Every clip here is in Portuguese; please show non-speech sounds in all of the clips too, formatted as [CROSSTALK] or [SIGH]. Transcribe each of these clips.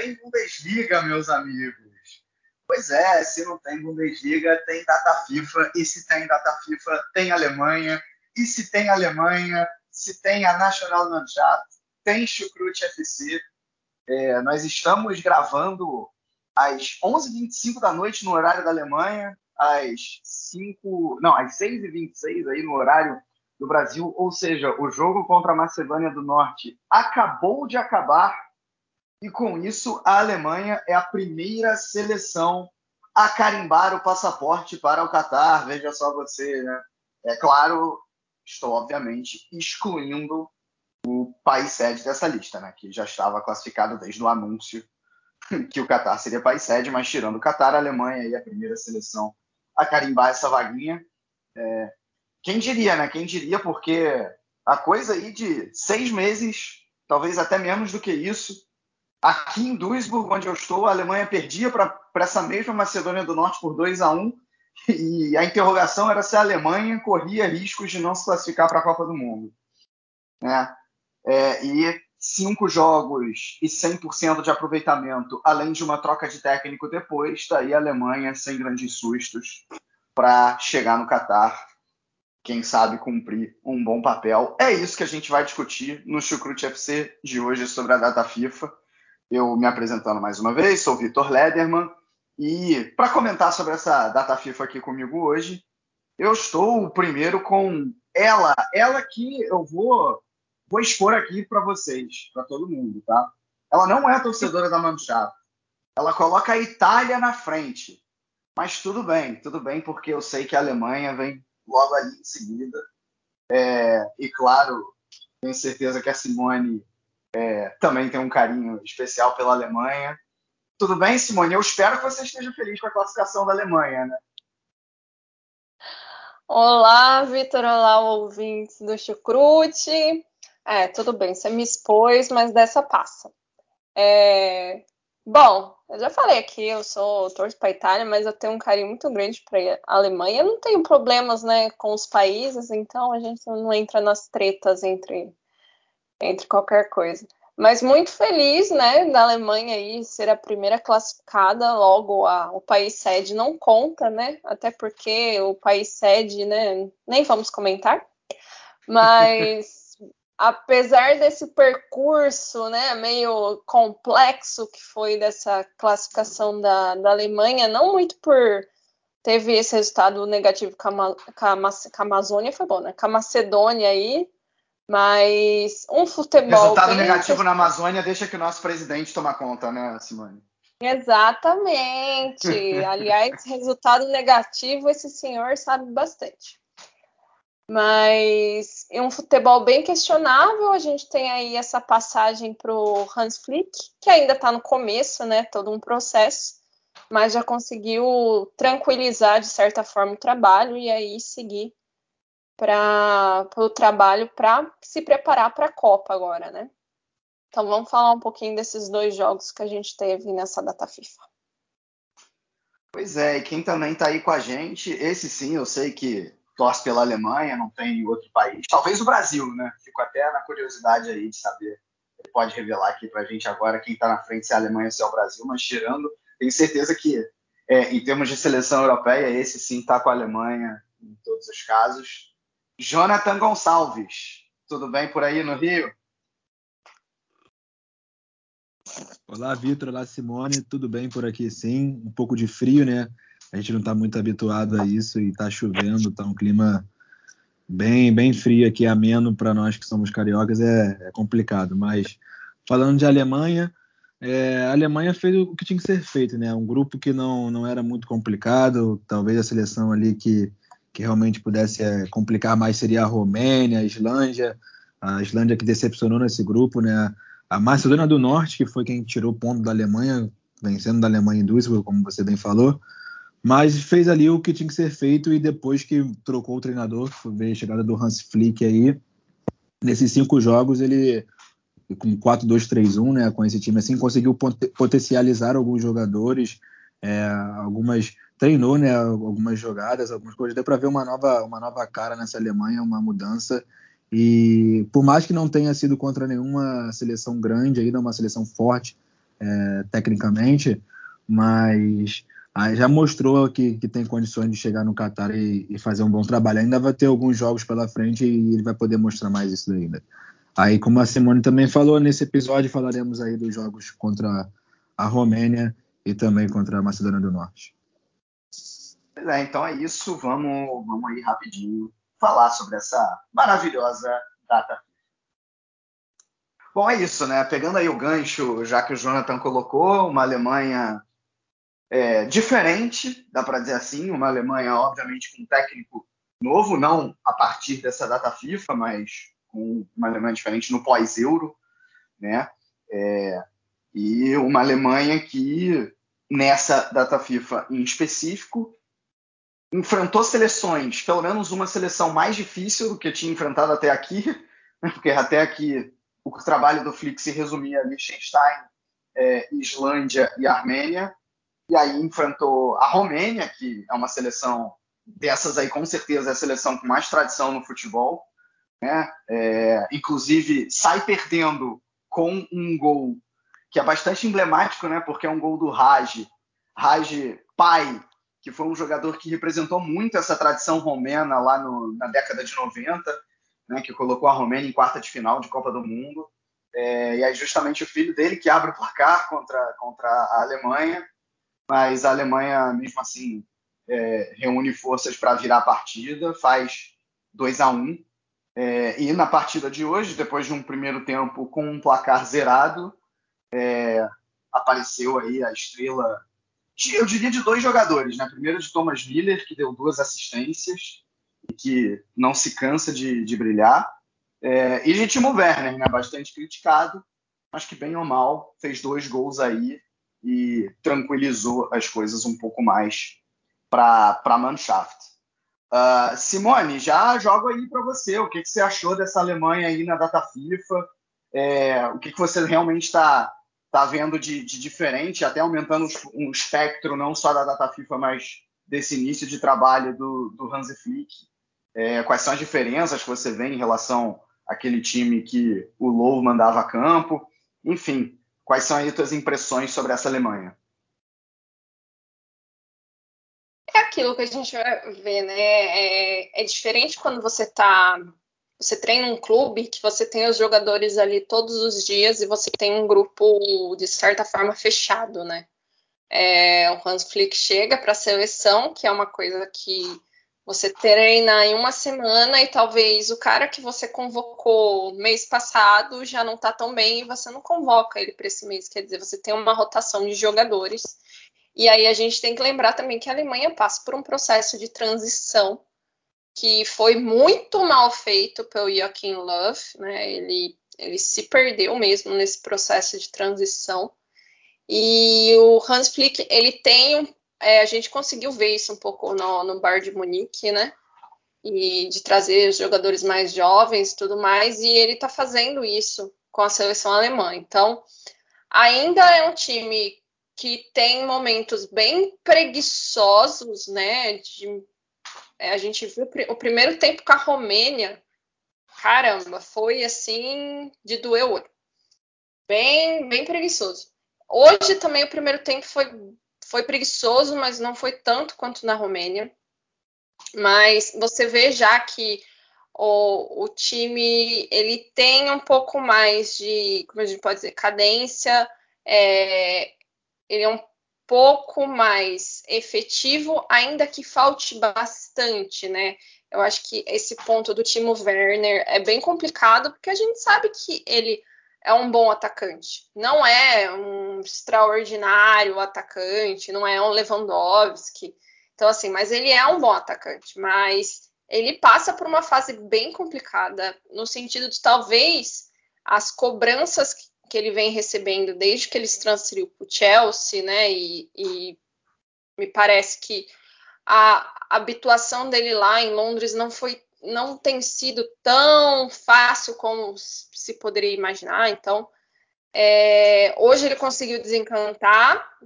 Tem Bundesliga, meus amigos? Pois é, se não tem Bundesliga, tem data FIFA. E se tem data FIFA, tem Alemanha. E se tem Alemanha, se tem a Nationalmannschaft, tem Chucrute FC. É, nós estamos gravando às 11h25 da noite no horário da Alemanha, às 5, não, às 6h26 aí no horário do Brasil, ou seja, o jogo contra a Macedônia do Norte acabou de acabar e com isso a Alemanha é a primeira seleção a carimbar o passaporte para o Catar. Veja só você, né? É claro, estou obviamente excluindo o país sede dessa lista, né? Que já estava classificado desde o anúncio [LAUGHS] que o Catar seria país sede, mas tirando o Catar, a Alemanha é a primeira seleção a carimbar essa vaguinha. É, quem diria, né? Quem diria, porque a coisa aí de seis meses, talvez até menos do que isso, aqui em Duisburg, onde eu estou, a Alemanha perdia para essa mesma Macedônia do Norte por 2 a 1 e a interrogação era se a Alemanha corria riscos de não se classificar para a Copa do Mundo. Né? É, e cinco jogos e 100% de aproveitamento, além de uma troca de técnico depois, está aí a Alemanha sem grandes sustos para chegar no Catar quem sabe cumprir um bom papel. É isso que a gente vai discutir no Chucrute FC de hoje sobre a data FIFA. Eu me apresentando mais uma vez, sou Vitor Lederman e para comentar sobre essa data FIFA aqui comigo hoje, eu estou primeiro com ela, ela que eu vou vou expor aqui para vocês, para todo mundo, tá? Ela não é torcedora da Manchata. Ela coloca a Itália na frente. Mas tudo bem, tudo bem, porque eu sei que a Alemanha vem logo ali em seguida. É, e claro, tenho certeza que a Simone é, também tem um carinho especial pela Alemanha. Tudo bem, Simone? Eu espero que você esteja feliz com a classificação da Alemanha, né? Olá, Vitor. Olá, ouvintes do Chucrute. É, tudo bem, você me expôs, mas dessa passa. É, Bom, eu já falei aqui, eu sou torço para a Itália, mas eu tenho um carinho muito grande para a Alemanha. Eu não tenho problemas, né, com os países, então a gente não entra nas tretas entre entre qualquer coisa. Mas muito feliz, né, da Alemanha aí ser a primeira classificada, logo a, o país sede não conta, né? Até porque o país sede, né, nem vamos comentar. Mas [LAUGHS] apesar desse percurso né, meio complexo que foi dessa classificação da, da Alemanha, não muito por teve esse resultado negativo com a, com a, com a Amazônia, foi bom, né? Com a Macedônia aí, mas um futebol. Resultado negativo na Amazônia deixa que o nosso presidente toma conta, né, Simone? Exatamente. [LAUGHS] Aliás, resultado negativo, esse senhor sabe bastante. Mas é um futebol bem questionável. A gente tem aí essa passagem para o Hans Flick, que ainda está no começo, né? Todo um processo, mas já conseguiu tranquilizar de certa forma o trabalho e aí seguir para o trabalho para se preparar para a Copa agora, né? Então vamos falar um pouquinho desses dois jogos que a gente teve nessa data FIFA. Pois é, e quem também está aí com a gente, esse sim, eu sei que torce pela Alemanha, não tem outro país. Talvez o Brasil, né? Fico até na curiosidade aí de saber. Ele pode revelar aqui para a gente agora quem está na frente, se é a Alemanha ou se é o Brasil, mas tirando, tenho certeza que é, em termos de seleção europeia, esse sim está com a Alemanha em todos os casos. Jonathan Gonçalves, tudo bem por aí no Rio? Olá, Vitor. Olá, Simone. Tudo bem por aqui, sim. Um pouco de frio, né? A gente não está muito habituado a isso e está chovendo, está um clima bem, bem frio aqui, ameno para nós que somos cariocas, é, é, complicado. Mas falando de Alemanha, É, a Alemanha fez o que tinha que ser feito, né? Um grupo que não, não era muito complicado, talvez a seleção ali que, que realmente pudesse é, complicar mais seria a Romênia, a Islândia, a Islândia que decepcionou nesse grupo, né? A Macedônia do Norte, que foi quem tirou ponto da Alemanha, vencendo da Alemanha em Duisburg, como você bem falou, mas fez ali o que tinha que ser feito e depois que trocou o treinador, veio a chegada do Hans Flick aí, nesses cinco jogos ele com 4-2-3-1, né, com esse time assim, conseguiu potencializar alguns jogadores, é, algumas treinou, né, algumas jogadas, algumas coisas, deu para ver uma nova, uma nova cara nessa Alemanha, uma mudança. E por mais que não tenha sido contra nenhuma seleção grande ainda, uma seleção forte é, tecnicamente, mas ah, já mostrou que, que, tem condições de chegar no Qatar e, e, fazer um bom trabalho. Ainda vai ter alguns jogos pela frente e ele vai poder mostrar mais isso ainda. Aí, como a Simone também falou, nesse episódio falaremos aí dos jogos contra a Romênia e também contra a Macedônia do Norte. Pois é, então é isso. Vamos, vamos aí rapidinho falar sobre essa maravilhosa data. Bom, é isso, né? Pegando aí o gancho, já que o Jonathan colocou, uma Alemanha é, diferente, dá para dizer assim, uma Alemanha, obviamente, com um técnico novo, não a partir dessa data FIFA, mas com uma Alemanha diferente no pós-euro, né? É, e uma Alemanha que, nessa data FIFA em específico, enfrentou seleções, pelo menos uma seleção mais difícil do que tinha enfrentado até aqui, [LAUGHS] né? porque até aqui o trabalho do Flick se resumia a Liechtenstein, é, Islândia e Armênia, e aí enfrentou a Romênia, que é uma seleção dessas aí, com certeza, é a seleção com mais tradição no futebol, né? É, inclusive sai perdendo com um gol que é bastante emblemático, né? Porque é um gol do Raj, Raj pai, que foi um jogador que representou muito essa tradição romena lá no, na década de 90, né? Que colocou a Romênia em quarta de final de Copa do Mundo. É, e aí justamente o filho dele que abre o placar contra, contra a Alemanha mas a Alemanha, mesmo assim, é, reúne forças para virar a partida, faz 2 a 1 é, e na partida de hoje, depois de um primeiro tempo com um placar zerado, é, apareceu aí a estrela, eu diria de dois jogadores, né? Primeiro de Thomas Miller, que deu duas assistências e que não se cansa de, de brilhar, é, e de Timo Werner, né? Bastante criticado, mas que bem ou mal fez dois gols aí e tranquilizou as coisas um pouco mais para a Mannschaft. Uh, Simone, já jogo aí para você. O que, que, você achou dessa Alemanha aí na data FIFA? É, o que, que você realmente está tá vendo de, de, diferente, até aumentando um espectro não só da data FIFA, mas desse início de trabalho do, do Hansi Flick? É, quais são as diferenças que você vê em relação àquele time que o Low mandava a campo? Enfim, Quais são aí as impressões sobre essa Alemanha? É aquilo que a gente vai ver, né? É, é diferente quando você tá. Você treina um clube que você tem os jogadores ali todos os dias e você tem um grupo, de certa forma, fechado, né? É, o Hans Flick chega para a seleção, que é uma coisa que você treina em uma semana e talvez o cara que você convocou mês passado já não está tão bem e você não convoca ele para esse mês. Quer dizer, você tem uma rotação de jogadores. E aí a gente tem que lembrar também que a Alemanha passa por um processo de transição que foi muito mal feito pelo Joachim Löw, né? Ele, ele se perdeu mesmo nesse processo de transição. E o Hans Flick, ele tem é, a gente conseguiu ver isso um pouco no, no Bar de Munique, né? E de trazer os jogadores mais jovens tudo mais, e ele está fazendo isso com a seleção alemã. Então, ainda é um time que tem momentos bem preguiçosos, né? De, é, a gente viu o primeiro tempo com a Romênia, caramba, foi assim de doer o olho. Bem, bem preguiçoso. Hoje também o primeiro tempo foi foi preguiçoso, mas não foi tanto quanto na Romênia. Mas você vê já que o, o time ele tem um pouco mais de, como a gente pode dizer, cadência. É, ele é um pouco mais efetivo, ainda que falte bastante, né? Eu acho que esse ponto do Timo Werner é bem complicado, porque a gente sabe que ele é um bom atacante. Não é um extraordinário atacante, não é um Lewandowski. Então, assim, mas ele é um bom atacante. Mas ele passa por uma fase bem complicada, no sentido de talvez as cobranças que ele vem recebendo desde que ele se transferiu para o Chelsea, né? E, e, me parece que a habituação dele lá em Londres não foi, não tem sido tão fácil como se poderia imaginar. Então, é, hoje ele conseguiu desencantar,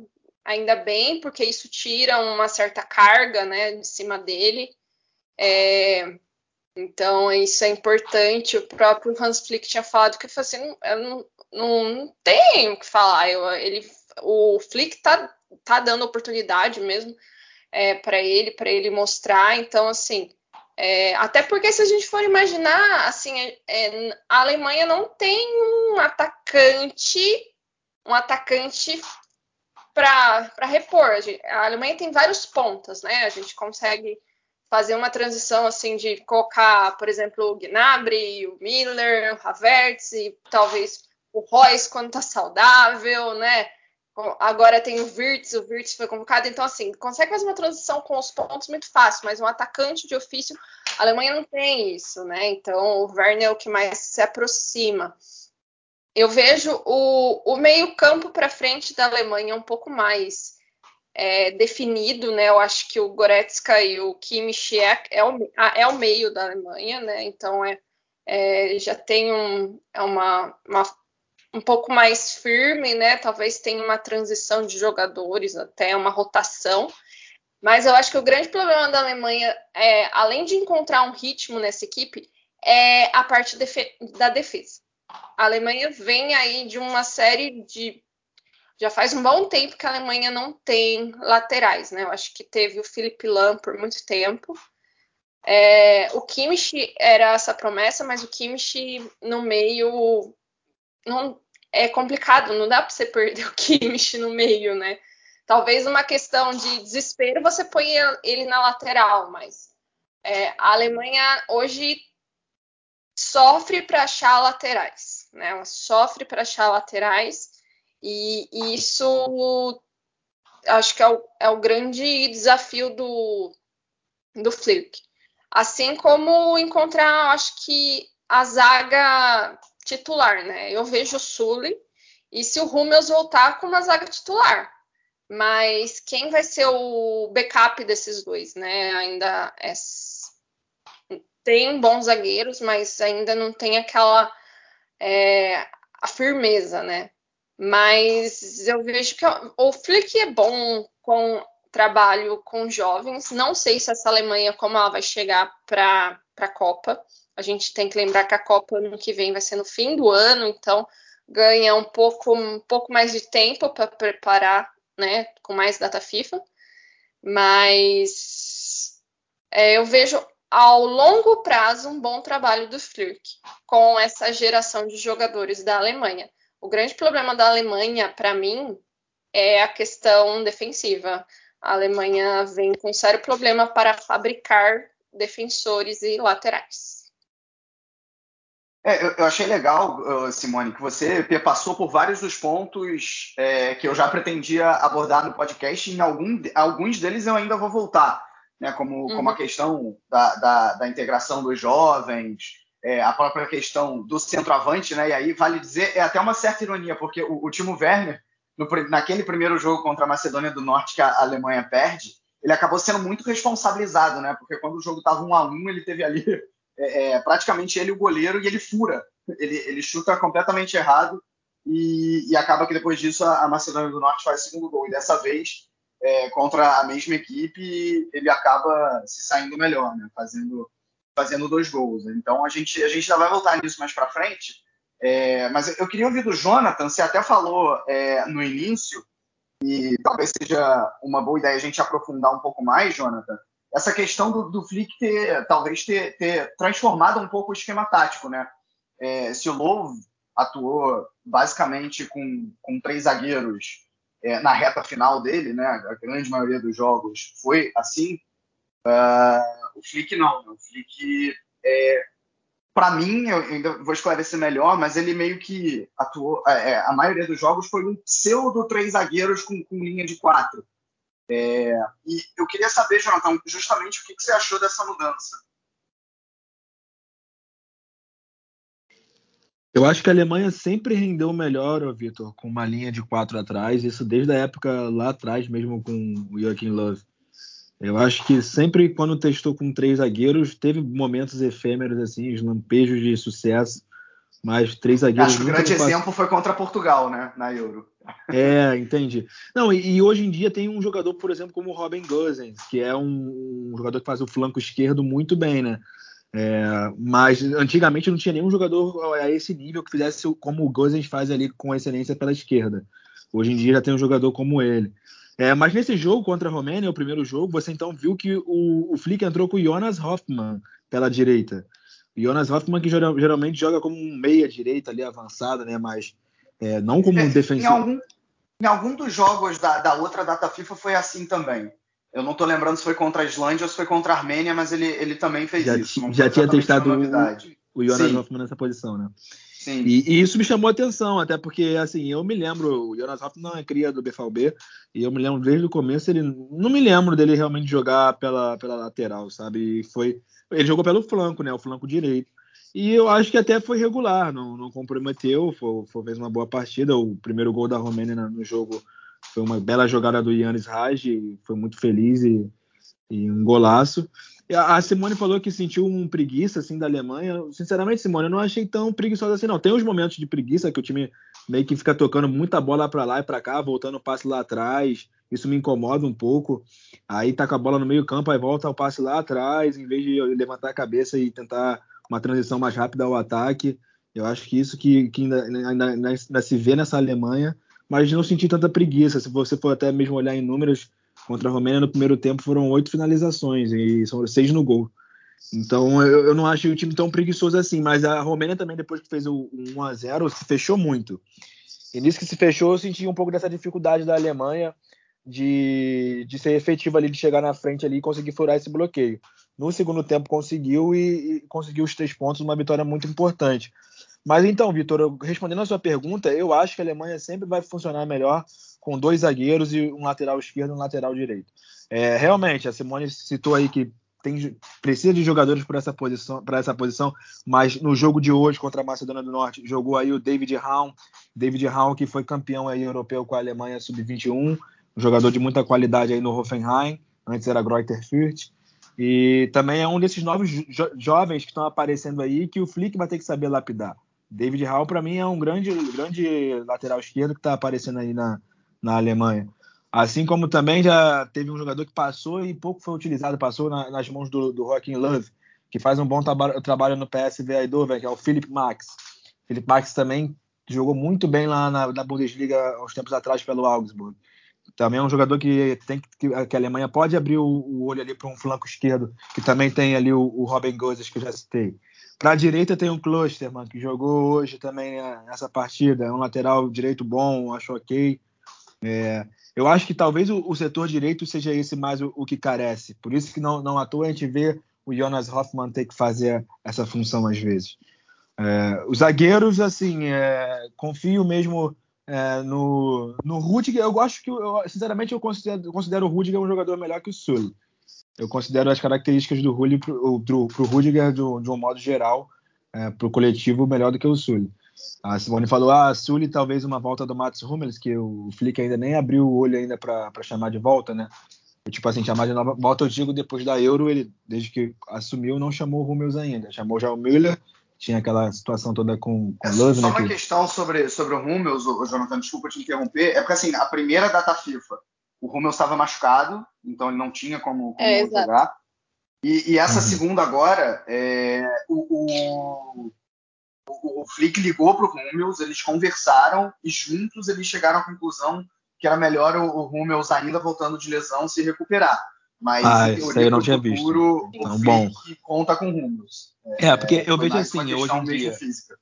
ainda bem, porque isso tira uma certa carga, né, de cima dele. É, então, isso é importante. O próprio Hans Flick tinha falado que assim, eu não, não, tenho o que falar. Eu, ele, o Flick tá, tá dando oportunidade mesmo é, para ele, para ele mostrar. Então, assim, é, até porque se a gente for imaginar, assim, é, é a Alemanha não tem um atacante, um atacante para repor. A Alemanha tem vários pontos, né? A gente consegue fazer uma transição assim de colocar, por exemplo, o Gnabry, o Miller, o Havertz e talvez o Royce quando tá saudável, né? Agora tem o Virtus, o Virtus foi convocado, então assim, consegue fazer uma transição com os pontos muito fácil, mas um atacante de ofício, a Alemanha não tem isso, né? Então o Werner é o que mais se aproxima. Eu vejo o, o meio-campo para frente da Alemanha um pouco mais é, definido, né? Eu acho que o Goretzka e o Kimmich é, é, o, é o meio da Alemanha, né? Então é, é já tem um, é uma, uma, um pouco mais firme, né? Talvez tenha uma transição de jogadores, até uma rotação. Mas eu acho que o grande problema da Alemanha, é, além de encontrar um ritmo nessa equipe, é a parte defe da defesa. A Alemanha vem aí de uma série de já faz um bom tempo que a Alemanha não tem laterais, né? Eu acho que teve o Philipp Lahm por muito tempo. É, o Kimmich era essa promessa, mas o Kimmich no meio não é complicado, não dá para você perder [LAUGHS] o Kimmich no meio, né? Talvez uma questão de desespero você põe ele na lateral, mas é, a Alemanha hoje sofre para achar laterais, né? Ela sofre para achar laterais e, e isso acho que é o, é o grande desafio do, do Flick. Assim como encontrar, acho que a zaga titular, né? Eu vejo o Sully e se o Hummels voltar com uma zaga titular. Mas quem vai ser o backup desses dois, né? Ainda é... tem bons zagueiros, mas ainda não tem aquela é, a firmeza, né? Mas eu vejo que o Flick é bom com trabalho com jovens. Não sei se essa Alemanha, como ela vai chegar para a Copa. A gente tem que lembrar que a Copa ano que vem vai ser no fim do ano, então ganha um pouco, um pouco mais de tempo para preparar, né, com mais data FIFA. Mas é, eu vejo ao longo prazo um bom trabalho do Flick com essa geração de jogadores da Alemanha. O grande problema da Alemanha, para mim, é a questão defensiva. A Alemanha vem com sério problema para fabricar defensores e laterais. É, eu, eu, achei legal, Simone, que você passou por vários dos pontos é, que eu já pretendia abordar no podcast. Em algum, alguns deles eu ainda vou voltar, né, como, uhum. como a uhum. questão da, da, da integração dos jovens, é, a própria questão do centroavante, né? E aí vale dizer, é até uma certa ironia, porque o, o Timo Werner, no, naquele primeiro jogo contra a Macedônia do Norte que a Alemanha perde, ele acabou sendo muito responsabilizado, né? Porque quando o jogo estava um a um, ele teve ali [LAUGHS] é, é, praticamente ele o goleiro e ele fura, ele, ele chuta completamente errado e, e, acaba que depois disso a, a Macedônia do Norte faz o segundo gol. E dessa vez, é, contra a mesma equipe, ele acaba se saindo melhor, né? Fazendo fazendo dois gols. Então a gente, a gente já vai voltar nisso mais para frente. É, mas eu queria ouvir do Jonathan, você até falou é, no início, e talvez seja uma boa ideia a gente aprofundar um pouco mais, Jonathan, essa questão do, do Flick ter, talvez ter, ter, transformado um pouco o esquema tático, né? É, se o Lowe atuou basicamente com, com três zagueiros é, na reta final dele, né? A grande maioria dos jogos foi assim. Uh, o Flick não, né? o Flick é, para mim, eu ainda vou esclarecer melhor, mas ele meio que atuou. É, é, a maioria dos jogos foi um pseudo três zagueiros com, com linha de quatro. É, e eu queria saber, Jonathan, justamente o que, que você achou dessa mudança. Eu acho que a Alemanha sempre rendeu melhor, Vitor, com uma linha de quatro atrás, isso desde a época lá atrás, mesmo com o Joachim Love. Eu acho que sempre quando testou com três zagueiros, teve momentos efêmeros, assim, lampejos de sucesso, mas três zagueiros. Acho que o grande exemplo foi contra Portugal, né, na Euro. É, entendi. Não, e, e, hoje em dia tem um jogador, por exemplo, como o Robin Gosens, que é um, um jogador que faz o flanco esquerdo muito bem, né? É, mas antigamente não tinha nenhum jogador a esse nível que fizesse como o Gozens faz ali com excelência pela esquerda. Hoje em dia já tem um jogador como ele. É, mas nesse jogo contra a Romênia, o primeiro jogo, você então viu que o, o Flick entrou com o Jonas Hoffmann pela direita. O Jonas Hoffmann que geralmente joga como um meia direita ali avançada, né? Mas é, não como um defensor. Em algum, em algum dos jogos da, da outra data FIFA foi assim também. Eu não estou lembrando se foi contra a Islândia ou se foi contra a Armênia, mas ele, ele também fez já, isso. já tinha testado o, o Jonas Sim. Hoffman nessa posição, né? Sim. E, e, isso me chamou a atenção, até porque, assim, eu me lembro, o Jonas Hoffman não é cria do BFB, e eu me lembro desde o começo, ele não me lembro dele realmente jogar pela, pela lateral, sabe? E foi, ele jogou pelo flanco, né? O flanco direito. E eu acho que até foi regular, não, não comprometeu, foi, foi fez uma boa partida. O primeiro gol da Romênia no jogo foi uma bela jogada do Yannis Raj, foi muito feliz e, e um golaço. A Simone falou que sentiu um preguiça assim da Alemanha. Sinceramente, Simone, eu não achei tão preguiçosa assim, não. Tem uns momentos de preguiça que o time meio que fica tocando muita bola para lá e para cá, voltando o passe lá atrás. Isso me incomoda um pouco. Aí tá com a bola no meio-campo, aí volta o passe lá atrás, em vez de levantar a cabeça e tentar uma transição mais rápida ao ataque. Eu acho que isso que, que ainda, ainda, ainda, ainda se vê nessa Alemanha mas não senti tanta preguiça. Se você for até mesmo olhar em números, contra a Romênia no primeiro tempo foram oito finalizações e são seis no gol. Então eu, eu, não acho o time tão preguiçoso assim, mas a Romênia também, depois que fez o 1 a 0 se fechou muito. E nisso que se fechou, eu senti um pouco dessa dificuldade da Alemanha de, de ser efetiva ali, de chegar na frente ali e conseguir furar esse bloqueio. No segundo tempo conseguiu e, e conseguiu os três pontos, uma vitória muito importante. Mas então, Vitor, respondendo a sua pergunta, eu acho que a Alemanha sempre vai funcionar melhor com dois zagueiros e um lateral esquerdo e um lateral direito. É, realmente, a Simone citou aí que tem, precisa de jogadores para essa posição, para essa posição, mas no jogo de hoje contra a Macedônia do Norte jogou aí o David Raum, David Raum que foi campeão aí europeu com a Alemanha sub-21, um jogador de muita qualidade aí no Hoffenheim, antes era Greuther Fürth. E também é um desses novos jo jovens que estão aparecendo aí que o Flick vai ter que saber lapidar. David Hall, para mim, é um grande, grande lateral esquerdo que está aparecendo aí na, na Alemanha. Assim como também já teve um jogador que passou e pouco foi utilizado, passou na, nas mãos do, do Joaquim Love, que faz um bom traba trabalho no PSV Eindhoven, que é o Philip Max. Philip Max também jogou muito bem lá na, na Bundesliga uns tempos atrás pelo Augsburg. Também é um jogador que tem que, que a Alemanha pode abrir o, o olho ali para um flanco esquerdo, que também tem ali o, o Robin Gozes, que eu já citei. Para a direita tem o Klosterman, que jogou hoje também né, nessa partida. É um lateral direito bom, acho ok. É, eu acho que talvez o, o, setor direito seja esse mais o, o, que carece. Por isso que não, não à toa a gente vê o Jonas Hoffmann ter que fazer essa função às vezes. É, os zagueiros, assim, é, confio mesmo é, no, no Rudiger. Eu gosto que, eu, sinceramente, eu considero, considero o Rudiger um jogador melhor que o Sully eu considero as características do Rulli para o Rudiger de, um modo geral, é, para o coletivo, melhor do que o Sully. A Simone falou, ah, Sully talvez uma volta do Mats Hummels, que o Flick ainda nem abriu o olho ainda para chamar de volta, né? Eu, tipo assim, chamar de nova volta, eu digo, depois da Euro, ele, desde que assumiu, não chamou o Hummels ainda. Chamou já o Müller, tinha aquela situação toda com, com é, Love, Só né, uma que... questão sobre, sobre o Hummels, o Jonathan, desculpa te interromper, é porque assim, a primeira data FIFA o Romeu estava machucado, então ele não tinha como, como é, jogar. E, e, essa uhum. segunda agora, é, o, o, o, o, Flick ligou para o Hummels, eles conversaram e juntos eles chegaram à conclusão que era melhor o, o Hummels ainda voltando de lesão se recuperar. Mas ah, em teoria, eu não tinha futuro, visto. Então, bom. conta com o Hummels. É, é porque eu vejo assim, hoje em dia, física.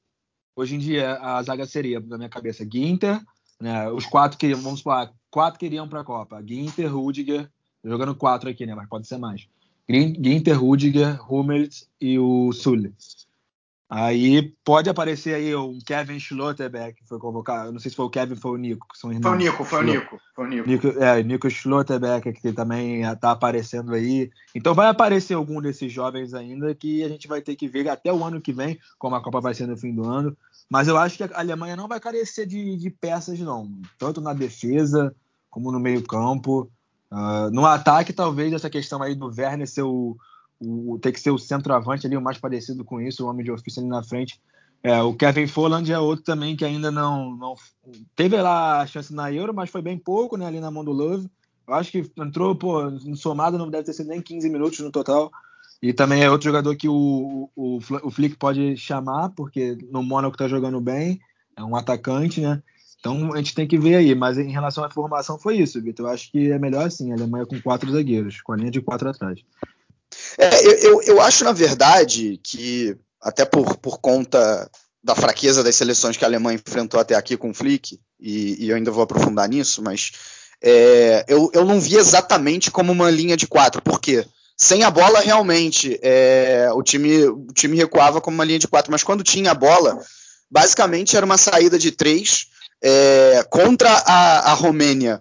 hoje em dia a zaga seria, na minha cabeça, Ginter, né, os quatro que, vamos falar, quatro que iriam para a Copa. Ginter, Rudiger, jogando quatro aqui, né? Mas pode ser mais. Ginter, Rudiger, Hummels e o Sully. Aí pode aparecer aí um Kevin Schlotterbeck, que foi convocado. Não sei se foi o Kevin ou foi o Nico, que são irmãos. Foi o Nico, foi o Nico. Foi o Nico. Nico é, Nico Schlotterbeck, que também está aparecendo aí. Então vai aparecer algum desses jovens ainda que a gente vai ter que ver até o ano que vem, como a Copa vai ser no fim do ano. Mas eu acho que a Alemanha não vai carecer de, de peças, não. Tanto na defesa como no meio-campo. Uh, no ataque, talvez essa questão aí do Werner ser o o, tem que ser o centroavante ali, o mais parecido com isso, o homem de ofício ali na frente. É, o Kevin Folland é outro também que ainda não, não teve lá a chance na Euro, mas foi bem pouco, né, ali na mão do Love. Eu acho que entrou, pô, somado não deve ter sido nem 15 minutos no total. E também é outro jogador que o, o, o Flick pode chamar, porque no Mônaco tá jogando bem, é um atacante, né? Então a gente tem que ver aí. Mas em relação à formação foi isso, Vitor. Eu acho que é melhor assim, a Alemanha com quatro zagueiros, com a linha de quatro atrás. É, eu, eu, eu, acho, na verdade, que até por, por conta da fraqueza das seleções que a Alemanha enfrentou até aqui com o Flick, e, e eu ainda vou aprofundar nisso, mas é, eu, eu não vi exatamente como uma linha de quatro. Por quê? Sem a bola, realmente, é, o, time, o time recuava como uma linha de quatro, mas quando tinha a bola, basicamente era uma saída de três é, contra a, a Romênia.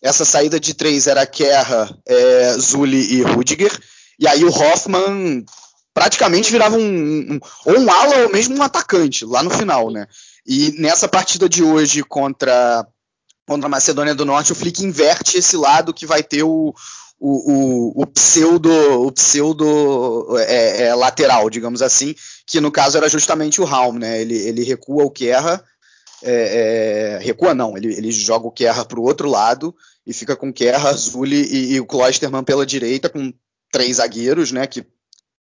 Essa saída de três era Kerra, é, Zuli e Rudiger. E aí o Hoffman praticamente virava um, um, ou um ala ou mesmo um atacante lá no final, né? E nessa partida de hoje contra, contra a Macedônia do Norte, o Flick inverte esse lado que vai ter o, o, o, o pseudo, o pseudo é, é, lateral, digamos assim, que no caso era justamente o Raum, né? Ele, ele recua o Kerra, é, é, recua não, ele, ele joga o Kerra para o outro lado e fica com Kerra, Zulli e, e o Klosterman pela direita, com três zagueiros, né, que,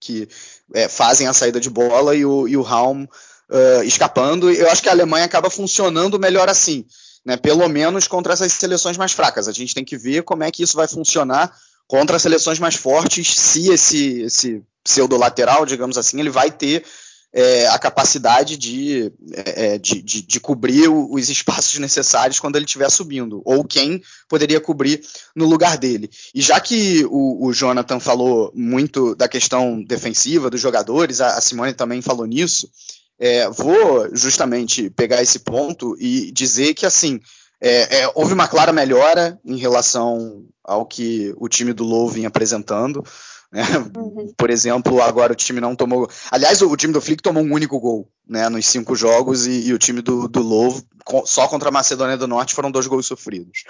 que é, fazem a saída de bola e o, e o Raum uh, escapando. Eu acho que a Alemanha acaba funcionando melhor assim, né, pelo menos contra essas seleções mais fracas. A gente tem que ver como é que isso vai funcionar contra as seleções mais fortes, se esse, esse pseudo-lateral, digamos assim, ele vai ter é, a capacidade de, é, é de, de, de, cobrir os espaços [LAUGHS] necessários quando ele estiver subindo, ou quem poderia cobrir no lugar dele. E já que o, o Jonathan falou muito da questão defensiva dos jogadores, a, a Simone também falou nisso, é, vou justamente pegar esse ponto e dizer que assim. É, é, houve uma clara melhora em relação ao que o time do Low vinha apresentando. Né? Uhum. Por exemplo, agora o time não tomou. Aliás, o, o, time do Flick tomou um único gol né, nos cinco jogos e, e o time do, do Lovo, só contra a Macedônia do Norte, foram dois gols sofridos.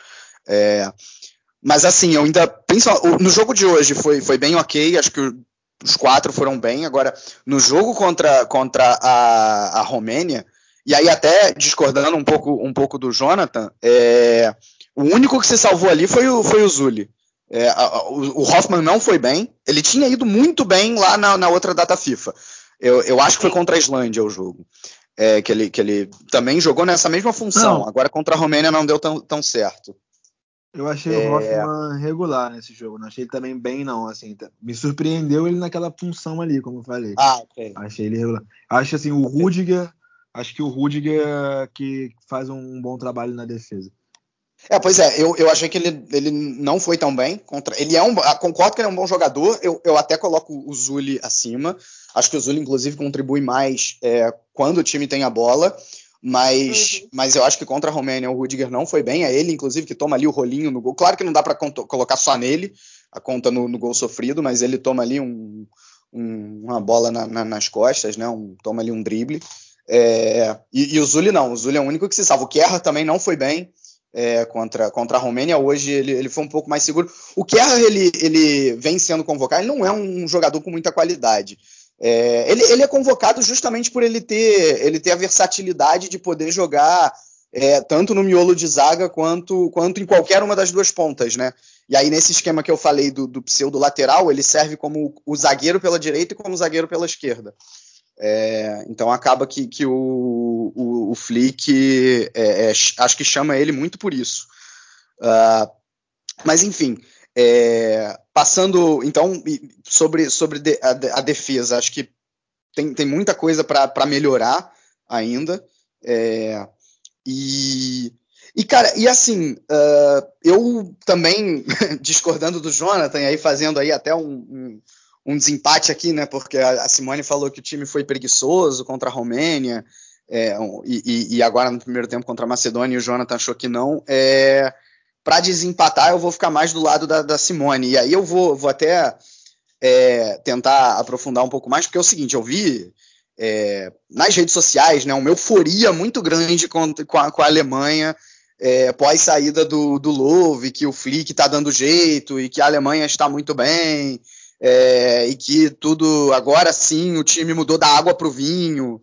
É, mas assim, eu ainda. No jogo de hoje foi, foi bem ok, acho que os quatro foram bem. Agora, no jogo contra, contra a, a Romênia, e aí até discordando um pouco, um pouco do Jonathan, é, o único que se salvou ali foi o, foi o Zully. É, a, o, o, Hoffman não foi bem. Ele tinha ido muito bem lá na, na outra data FIFA. Eu, eu, acho que foi contra a Islândia o jogo. É, que, ele, que ele também jogou nessa mesma função. Não. Agora contra a Romênia não deu tão, tão certo. Eu achei é... o Hoffman regular nesse jogo. Não achei ele também bem, não. Assim, tá, me surpreendeu ele naquela função ali, como eu falei. Ah, ok. Achei ele regular. Acho assim, o Rudiger. Acho que o Rudiger que faz um bom trabalho na defesa. É, pois é, eu, eu achei que ele, ele não foi tão bem. Contra, ele é um, ah, concordo que ele é um bom jogador, eu, eu até coloco o Zully acima. Acho que o Zully, inclusive, contribui mais é, quando o time tem a bola. Mas, uhum. mas eu acho que contra a Romênia o Rudiger não foi bem. É ele, inclusive, que toma ali o rolinho no gol. Claro que não dá para colocar só nele a conta no, no, gol sofrido, mas ele toma ali um, um, uma bola na, na, nas costas, né? Um, toma ali um drible. É, e, e, o Zully não, o Zully é o único que se salva. O Kerr também não foi bem é, contra, contra a Romênia. Hoje ele, ele foi um pouco mais seguro. O Kerr, ele, ele vem sendo convocado, ele não é um jogador com muita qualidade. É, ele, ele é convocado justamente por ele ter, ele ter a versatilidade de poder jogar é, tanto no miolo de zaga quanto, quanto em qualquer uma das duas pontas, né? E aí, nesse esquema que eu falei do, do pseudo lateral, ele serve como o zagueiro pela direita e como o zagueiro pela esquerda. É, então acaba que, que o, o, o Flick é, é, acho que chama ele muito por isso. Uh, mas enfim, é, passando então sobre, sobre a, a, defesa, acho que tem, tem muita coisa para melhorar ainda. É, e, e, cara, e assim, uh, eu também, [LAUGHS] discordando do Jonathan, aí fazendo aí até um, um um desempate aqui, né? Porque a Simone falou que o time foi preguiçoso contra a Romênia, é, e, e, agora no primeiro tempo contra a Macedônia, e o Jonathan achou que não. É, para desempatar, eu vou ficar mais do lado da, da Simone. E aí eu vou, vou até é, tentar aprofundar um pouco mais, porque é o seguinte, eu vi é, nas redes sociais né, uma euforia muito grande com, com, a, com a Alemanha é, pós saída do, do Love, que o Flick está dando jeito e que a Alemanha está muito bem. É, e que tudo agora sim o time mudou da água para o vinho.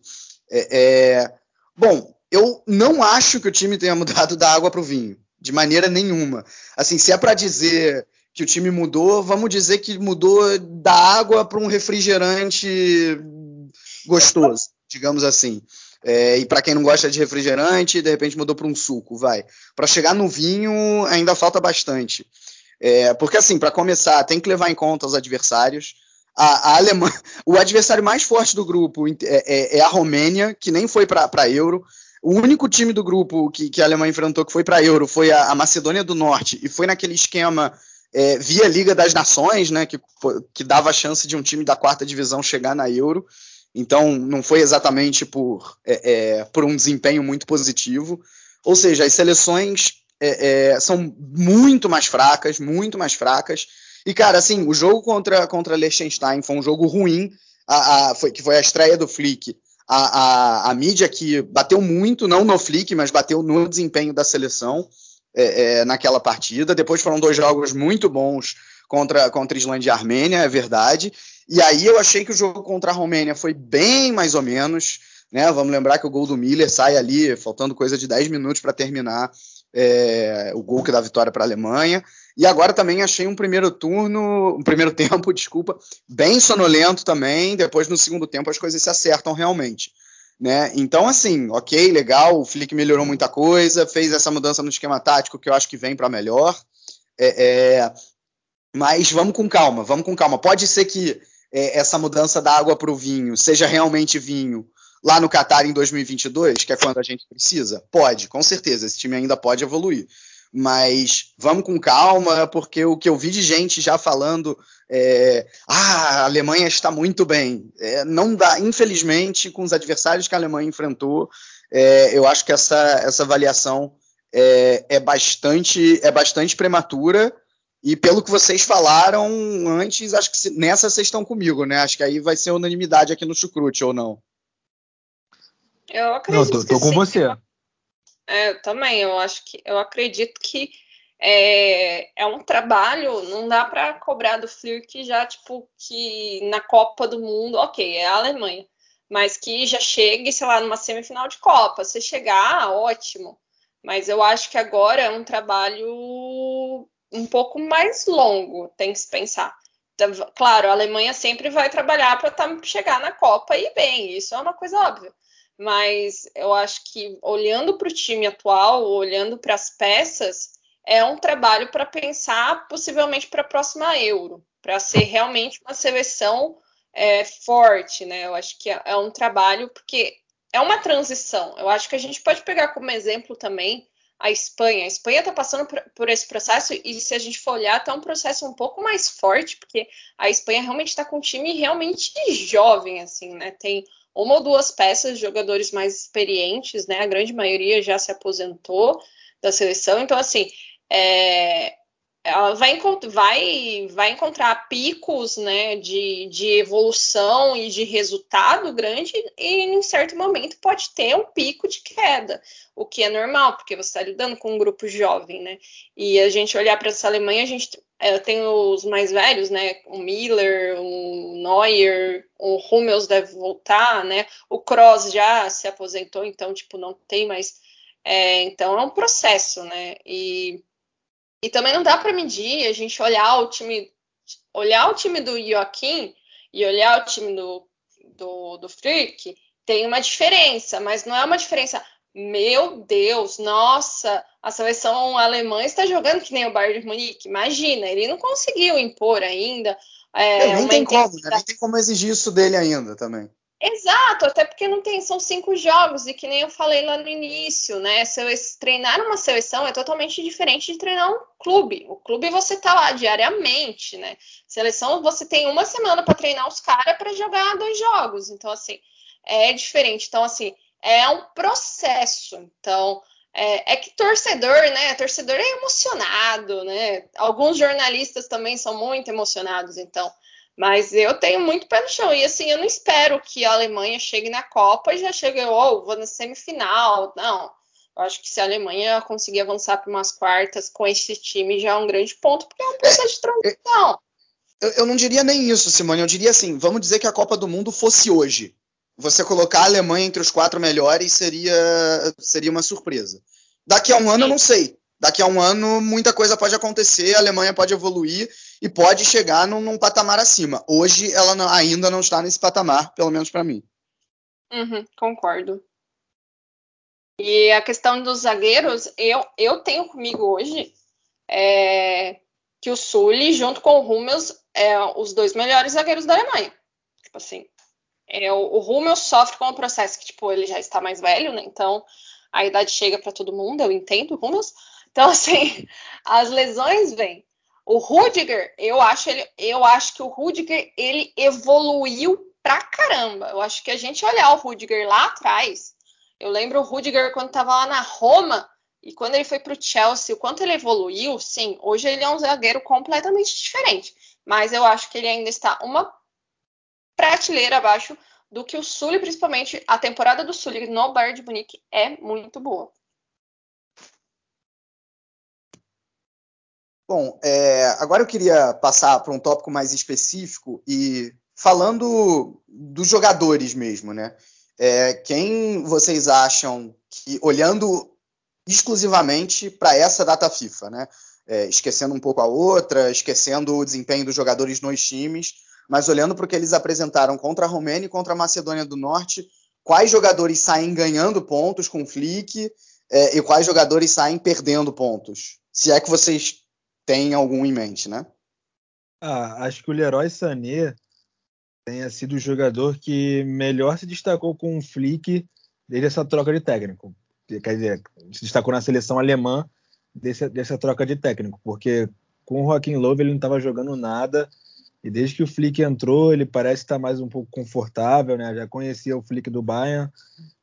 É, é, bom, eu não acho que o time tenha [LAUGHS] mudado da água para o vinho, de maneira nenhuma. Assim, se é para dizer que o time mudou, vamos dizer que mudou da água para um refrigerante gostoso, digamos assim. É, e para quem não gosta de refrigerante, de repente mudou para um suco, vai. Para chegar no vinho, ainda falta bastante. É, porque, assim, para começar, tem que levar em conta os adversários. A, a Alemanha, [LAUGHS] o adversário mais forte do grupo é, é, é a Romênia, que nem foi para a Euro. O único time do grupo que, que a Alemanha enfrentou que foi para a Euro foi a, a Macedônia do Norte, e foi naquele esquema é, via Liga das Nações, né, que, que dava a chance de um time da quarta divisão chegar na Euro. Então, não foi exatamente por, é, é, por um desempenho muito positivo. Ou seja, as seleções é, é, são muito mais fracas, muito mais fracas. E, cara, assim, o jogo contra, contra Liechtenstein foi um jogo ruim, a, a, foi, que foi a estreia do Flick. A, a, mídia que bateu muito, não no Flick, mas bateu no desempenho da seleção é, é, naquela partida. Depois foram dois jogos muito bons contra, contra Islândia e Armênia, é verdade. E aí eu achei que o jogo contra a Romênia foi bem mais ou menos. Né? Vamos lembrar que o gol do Miller sai ali, faltando coisa de 10 minutos para terminar é, o gol que dá vitória para a Alemanha. E agora também achei um primeiro turno, um primeiro [LAUGHS] tempo, desculpa, bem sonolento também. Depois no segundo tempo as coisas se acertam realmente. Né? Então, assim, ok, legal, o Flick melhorou muita coisa, fez essa mudança no esquema tático que eu acho que vem para melhor. É, é, mas vamos com calma, vamos com calma. Pode ser que é, essa mudança da água para o vinho seja realmente vinho lá no Qatar em 2022, que é quando a gente precisa? Pode, com certeza, esse time ainda pode evoluir. Mas vamos com calma, porque o que eu vi de gente já falando é, ah, a Alemanha está muito bem. É, não dá, infelizmente, com os adversários que a Alemanha enfrentou, é, eu acho que essa, essa avaliação é, é, bastante, é bastante prematura. E pelo que vocês falaram antes, acho que nessa vocês estão comigo, né? Acho que aí vai ser unanimidade aqui no Chucrute, ou não? Eu acredito. Não, tô, tô com sim. você. É, eu também. Eu acho que eu acredito que é, é um trabalho, não dá para cobrar do Flick já, tipo, que na Copa do Mundo, ok, é a Alemanha, mas que já chegue, sei lá, numa semifinal de Copa. Se chegar, ótimo. Mas eu acho que agora é um trabalho um pouco mais longo, tem que se pensar. Então, claro, a Alemanha sempre vai trabalhar para chegar na Copa e bem, isso é uma coisa óbvia. Mas eu acho que olhando para o time atual, olhando para as peças, é um trabalho para pensar possivelmente para a próxima Euro, para ser realmente uma seleção é, forte, né? Eu acho que é, é um trabalho porque é uma transição. Eu acho que a gente pode pegar como exemplo também a Espanha. A Espanha está passando por, por, esse processo e se a gente for olhar, está um processo um pouco mais forte, porque a Espanha realmente está com um time realmente jovem, assim, né? Tem uma ou duas peças de jogadores mais experientes, né? A grande maioria já se aposentou da seleção, então assim é, ela vai, vai, vai encontrar picos né, de, de evolução e de resultado grande, e em certo momento pode ter um pico de queda, o que é normal, porque você está lidando com um grupo jovem, né? E a gente olhar para essa Alemanha, a gente é, tem os mais velhos, né? O Miller, o Neuer, o Hummels deve voltar, né? O Kroos já se aposentou, então, tipo, não tem mais. É, então é um processo, né? E e também não dá para medir, a gente olhar o time, olhar o time do Joaquim e olhar o time do, do, do Frick, tem uma diferença, mas não é uma diferença. Meu Deus, nossa, a seleção alemã está jogando que nem o Bayern de Munique. Imagina, ele não conseguiu impor ainda. É, nem tem como, né? nem tem como exigir isso dele ainda também. Exato, até porque não tem, são cinco jogos, e que nem eu falei lá no início, né? treinar uma seleção é totalmente diferente de treinar um clube. O clube você tá lá diariamente, né? Seleção você tem uma semana para treinar os caras para jogar dois jogos. Então, assim, é diferente. Então, assim, é um processo. Então, é, é, que torcedor, né? Torcedor é emocionado, né? Alguns jornalistas também são muito emocionados, então. Mas eu tenho muito pé no chão. E assim, eu não espero que a Alemanha chegue na Copa e já chegue, oh, vou na semifinal. Não. Eu acho que se a Alemanha conseguir avançar para umas quartas com esse time já é um grande ponto, porque é um processo de [LAUGHS] transição. Eu, eu não diria nem isso, Simone. Eu diria assim: vamos dizer que a Copa do Mundo fosse hoje. Você colocar a Alemanha entre os quatro melhores seria, seria uma surpresa. Daqui a um ano, eu não sei. Daqui a um ano, muita coisa pode acontecer, a Alemanha pode evoluir e pode chegar num, num patamar acima. Hoje, ela não, ainda não está nesse patamar, pelo menos para mim. Uhum, concordo. E a questão dos zagueiros, eu, eu tenho comigo hoje é, que o Sully, junto com o Hummels, é os dois melhores zagueiros da Alemanha. Tipo assim, é, o, o sofre com o processo que, tipo, ele já está mais velho, né? Então, a idade chega para todo mundo, eu entendo, Hummels. Então, [LAUGHS] assim, as lesões vêm. O Rudiger, eu acho, ele, eu acho que o Rudiger, ele evoluiu pra caramba. Eu acho que a gente olhar o Rudiger lá atrás, eu lembro o Rudiger quando estava lá na Roma, e quando ele foi para o Chelsea, o quanto ele evoluiu, sim, hoje ele é um zagueiro completamente diferente. Mas eu acho que ele ainda está uma prateleira abaixo do que o Sully, principalmente a temporada do Sully no Bayern de Munique é muito boa. Bom, é, agora eu queria passar para um tópico mais específico e falando dos jogadores mesmo, né? É, quem vocês acham que, olhando exclusivamente para essa data FIFA, né? É, esquecendo um pouco a outra, esquecendo o desempenho dos jogadores nos times, mas olhando para o que eles apresentaram contra a Romênia e contra a Macedônia do Norte, quais jogadores saem ganhando pontos com o Flick é, e quais jogadores saem perdendo pontos? Se é que vocês têm algum em mente, né? Ah, acho que o Leroy Sané tenha sido o jogador que melhor se destacou com o Flick desde essa troca de técnico. Quer dizer, se destacou na seleção alemã desse, dessa troca de técnico, porque com o Joaquim Love ele não estava jogando nada e desde que o Flick entrou, ele parece estar mais um pouco confortável, né? Já conhecia o Flick do Bayern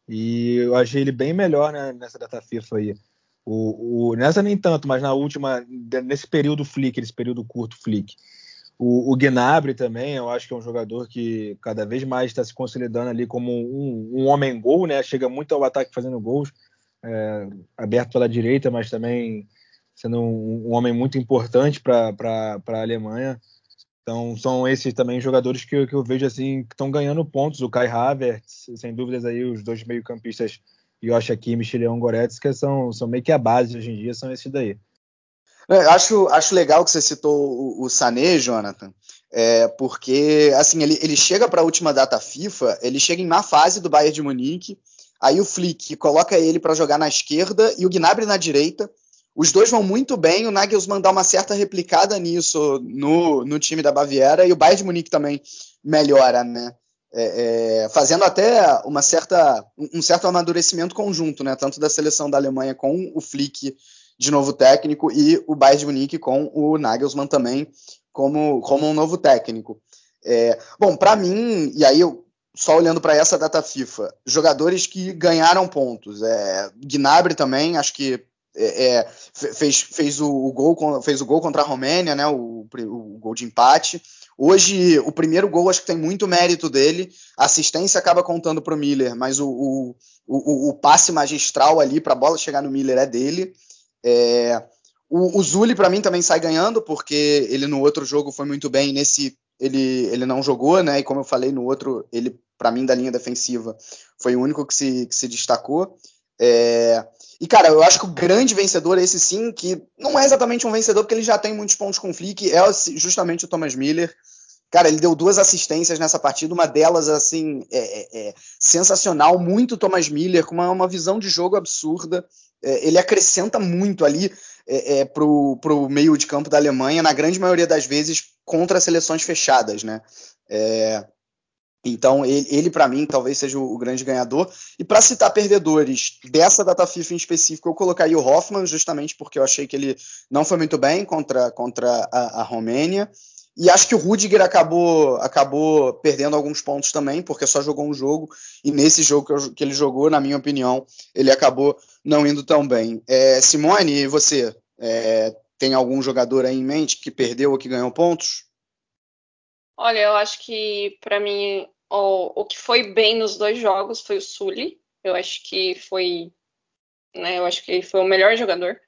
e eu achei ele bem melhor né, nessa data FIFA aí. O, o, nessa nem tanto, mas na última, nesse período Flick, esse período curto Flick. O, o Gnabry também, eu acho que é um jogador que cada vez mais está se consolidando ali como um, um homem-gol, né? Chega muito ao ataque fazendo gols, é, aberto pela direita, mas também sendo um, um homem muito importante para a Alemanha. Então, são esses também jogadores que, que eu vejo assim que estão ganhando pontos. O Kai Havertz, sem dúvidas aí, os dois meio-campistas, Yoshi Kimmich e Leon Goretzka, são, são meio que a base hoje em dia, são esses daí. É, acho, acho legal que você citou o, o Sané, Jonathan, é, porque assim ele, ele chega para a última data FIFA, ele chega em má fase do Bayern de Munique, aí o Flick coloca ele para jogar na esquerda e o Gnabry na direita, os dois vão muito bem, o Nagelsmann dá uma certa replicada nisso no, no time da Baviera e o Bayern de Munique também melhora, né? É, é, fazendo até uma certa, um certo amadurecimento conjunto, né? Tanto da seleção da Alemanha com o Flick de novo técnico e o Bayern de Munique com o Nagelsmann também como, como um novo técnico. É, bom, para mim, e aí eu só olhando para essa data FIFA, jogadores que ganharam pontos. É, Gnabry também, acho que é, é, fez, fez, o, o, gol, fez o gol contra a Romênia, né, o, o, gol de empate. Hoje, o primeiro gol acho que tem muito mérito dele. A assistência acaba contando para o Miller, mas o, o, passe magistral ali para a bola chegar no Miller é dele. É, o, o Zully, para mim, também sai ganhando, porque ele no outro jogo foi muito bem. Nesse, ele, ele não jogou, né? E como eu falei no outro, ele, para mim, da linha defensiva, foi o único que se, que se destacou. É, e, cara, eu acho que o grande vencedor é esse sim, que não é exatamente um vencedor, porque ele já tem muitos pontos com Flick, é justamente o Thomas Miller. Cara, ele deu duas assistências nessa partida, uma delas, assim, é, é, é sensacional, muito Thomas Miller, com uma, uma visão de jogo absurda. É, ele acrescenta muito ali é, é, pro, pro meio de campo da Alemanha, na grande maioria das vezes contra seleções fechadas, né? É, Então, ele, ele para mim, talvez seja o, o grande ganhador. E para citar perdedores dessa data FIFA em específico, eu colocaria o Hoffman, justamente porque eu achei que ele não foi muito bem contra, contra a, a Romênia. E acho que o Rudiger acabou, acabou perdendo alguns pontos também, porque só jogou um jogo, e nesse jogo que, eu, que ele jogou, na minha opinião, ele acabou não indo tão bem. É, Simone, você? É, tem algum jogador aí em mente que perdeu ou que ganhou pontos? Olha, eu acho que para mim o, o que foi bem nos dois jogos foi o Sully. Eu acho que foi, né, eu acho que ele foi o melhor jogador.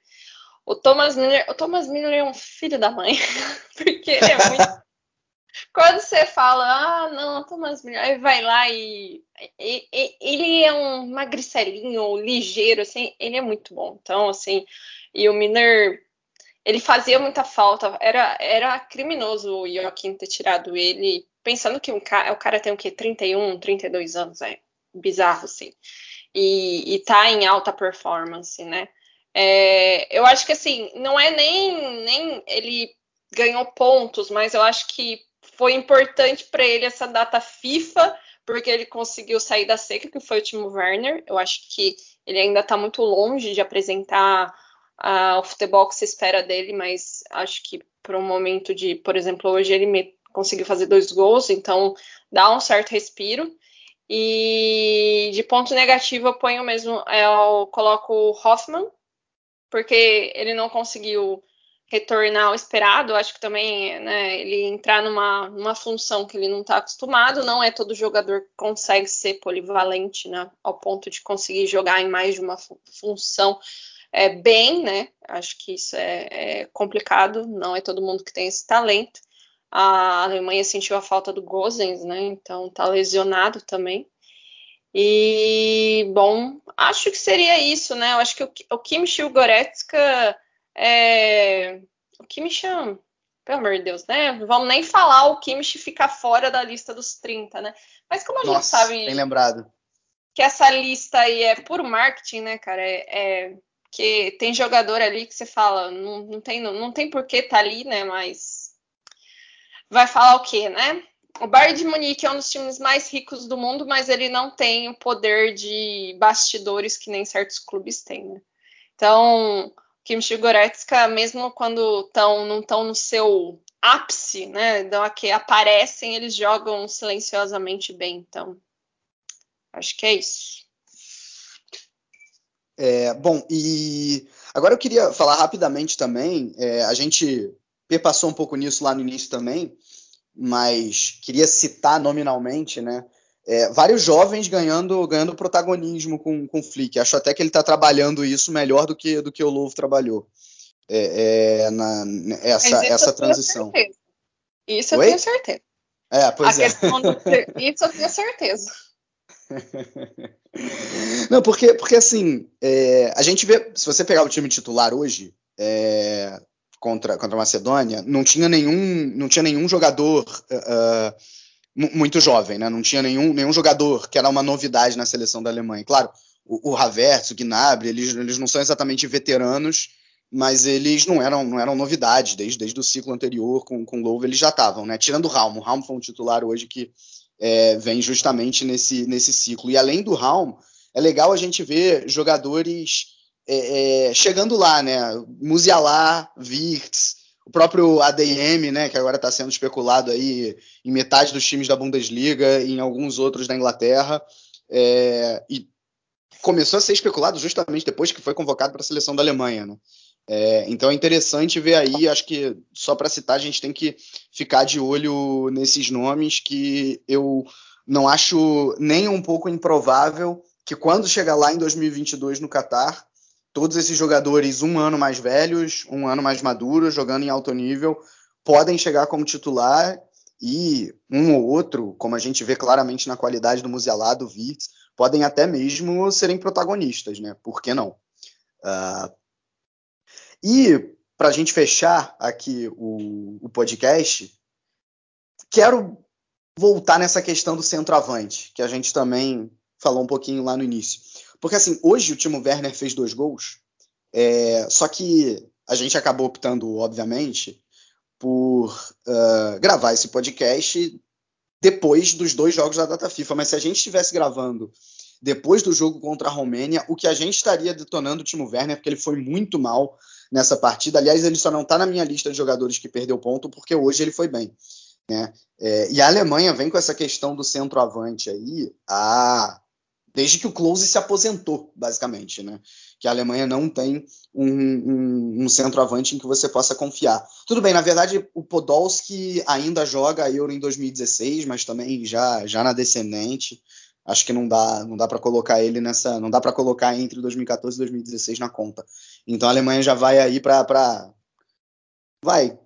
O Thomas Miller, o Thomas Miller é um filho da mãe, [LAUGHS] porque ele é muito. [LAUGHS] Quando você fala, ah, não, Thomas Miller, aí vai lá e, e, e, ele é um magricelinho, ligeiro, assim, ele é muito bom. Então, assim, e o Miller, ele fazia muita falta. Era, era criminoso o Joaquim ter tirado ele, pensando que um cara, o cara tem o quê? 31, 32 anos, é bizarro, assim. E, e tá em alta performance, né? É, eu acho que assim, não é nem, nem ele ganhou pontos, mas eu acho que foi importante para ele essa data FIFA, porque ele conseguiu sair da seca, que foi o Timo Werner. Eu acho que ele ainda está muito longe de apresentar uh, o futebol que se espera dele, mas acho que para um momento de, por exemplo, hoje ele conseguiu fazer dois gols, então dá um certo respiro. E de ponto negativo eu ponho mesmo, eu coloco o Hoffman, porque ele não conseguiu retornar ao esperado. Acho que também né, ele entrar numa, numa função que ele não está acostumado. Não é todo jogador que consegue ser polivalente né, ao ponto de conseguir jogar em mais de uma função é, bem, né? Acho que isso é, é, complicado. Não é todo mundo que tem esse talento. A Alemanha sentiu a falta do Gozens, né? Então tá lesionado também. E, bom, acho que seria isso, né? Eu acho que o, o Kimmich e o Goretzka é... O Kimmich, pelo amor de Deus, né? Vamos nem falar o Kimmich ficar fora da lista dos 30, né? Mas como a Nossa, gente sabe... bem lembrado. Que essa lista aí é puro marketing, né, cara? É, é... que tem jogador ali que você fala, não, não, tem, não, não tem por que tá ali, né? Mas vai falar o quê, né? o Bayern de Munique é um dos times mais ricos do mundo, mas ele não tem o poder de bastidores que nem certos clubes têm. Né? Então, e Goretzka, mesmo quando tão, não estão no seu ápice, né, que aparecem, eles jogam silenciosamente bem. Então, acho que é isso. É, bom, e agora eu queria falar rapidamente também. É, a gente perpassou um pouco nisso lá no início também mas queria citar nominalmente, né? É, vários jovens ganhando, ganhando protagonismo com, com o Flick. Acho até que ele está trabalhando isso melhor do que, do que o Louvre trabalhou. É, é, na, essa, essa transição. Isso eu Oi? tenho certeza. É, pois A é. Do... [LAUGHS] Isso eu tenho certeza. [LAUGHS] Não, porque, porque assim, é, a gente vê, se você pegar o time titular hoje, é, contra, contra a Macedônia, não tinha nenhum, não tinha nenhum jogador uh, muito jovem, né? Não tinha nenhum, nenhum jogador que era uma novidade na seleção da Alemanha. Claro, o, o Havertz, o Gnabry, eles, eles não são exatamente veteranos, mas eles não eram, não eram novidades desde, desde o ciclo anterior com, com o Lowe eles já estavam, né? Tirando o Raum, o Raum foi um titular hoje que é, vem justamente nesse, nesse ciclo. E além do Raum, é legal a gente ver jogadores é, é, chegando lá, né? Musiala, Wirtz, o próprio ADM, né? Que agora está sendo especulado aí em metade dos times da Bundesliga e em alguns outros da Inglaterra. É, e começou a ser especulado justamente depois que foi convocado para a seleção da Alemanha, né? É, então é interessante ver aí, acho que só para citar, a gente tem que ficar de olho nesses nomes que eu não acho nem um pouco improvável que quando chegar lá em 2022 no Catar, todos esses jogadores um ano mais velhos, um ano mais maduros, jogando em alto nível, podem chegar como titular e um ou outro, como a gente vê claramente na qualidade do Musiala, do Wirtz, podem até mesmo serem protagonistas, né? Por que não? Uh, e para a gente fechar aqui o, o podcast, quero voltar nessa questão do centroavante, que a gente também falou um pouquinho lá no início. Porque assim, hoje o Timo Werner fez dois gols, é, só que a gente acabou optando, obviamente, por uh, gravar esse podcast depois dos dois jogos da data FIFA. Mas se a gente estivesse gravando depois do jogo contra a Romênia, o que a gente estaria detonando o Timo Werner, porque ele foi muito mal nessa partida. Aliás, ele só não está na minha lista de jogadores que perdeu ponto, porque hoje ele foi bem. Né? É, e a Alemanha vem com essa questão do centroavante aí a, desde que o Close se aposentou, basicamente. Né? Que a Alemanha não tem um, um, um, centroavante em que você possa confiar. Tudo bem, na verdade, o Podolski ainda joga a Euro em 2016, mas também já, já na descendente acho que não dá, não dá para colocar ele nessa, não dá para colocar entre 2014 e 2016 na conta. Então a Alemanha já vai aí para vai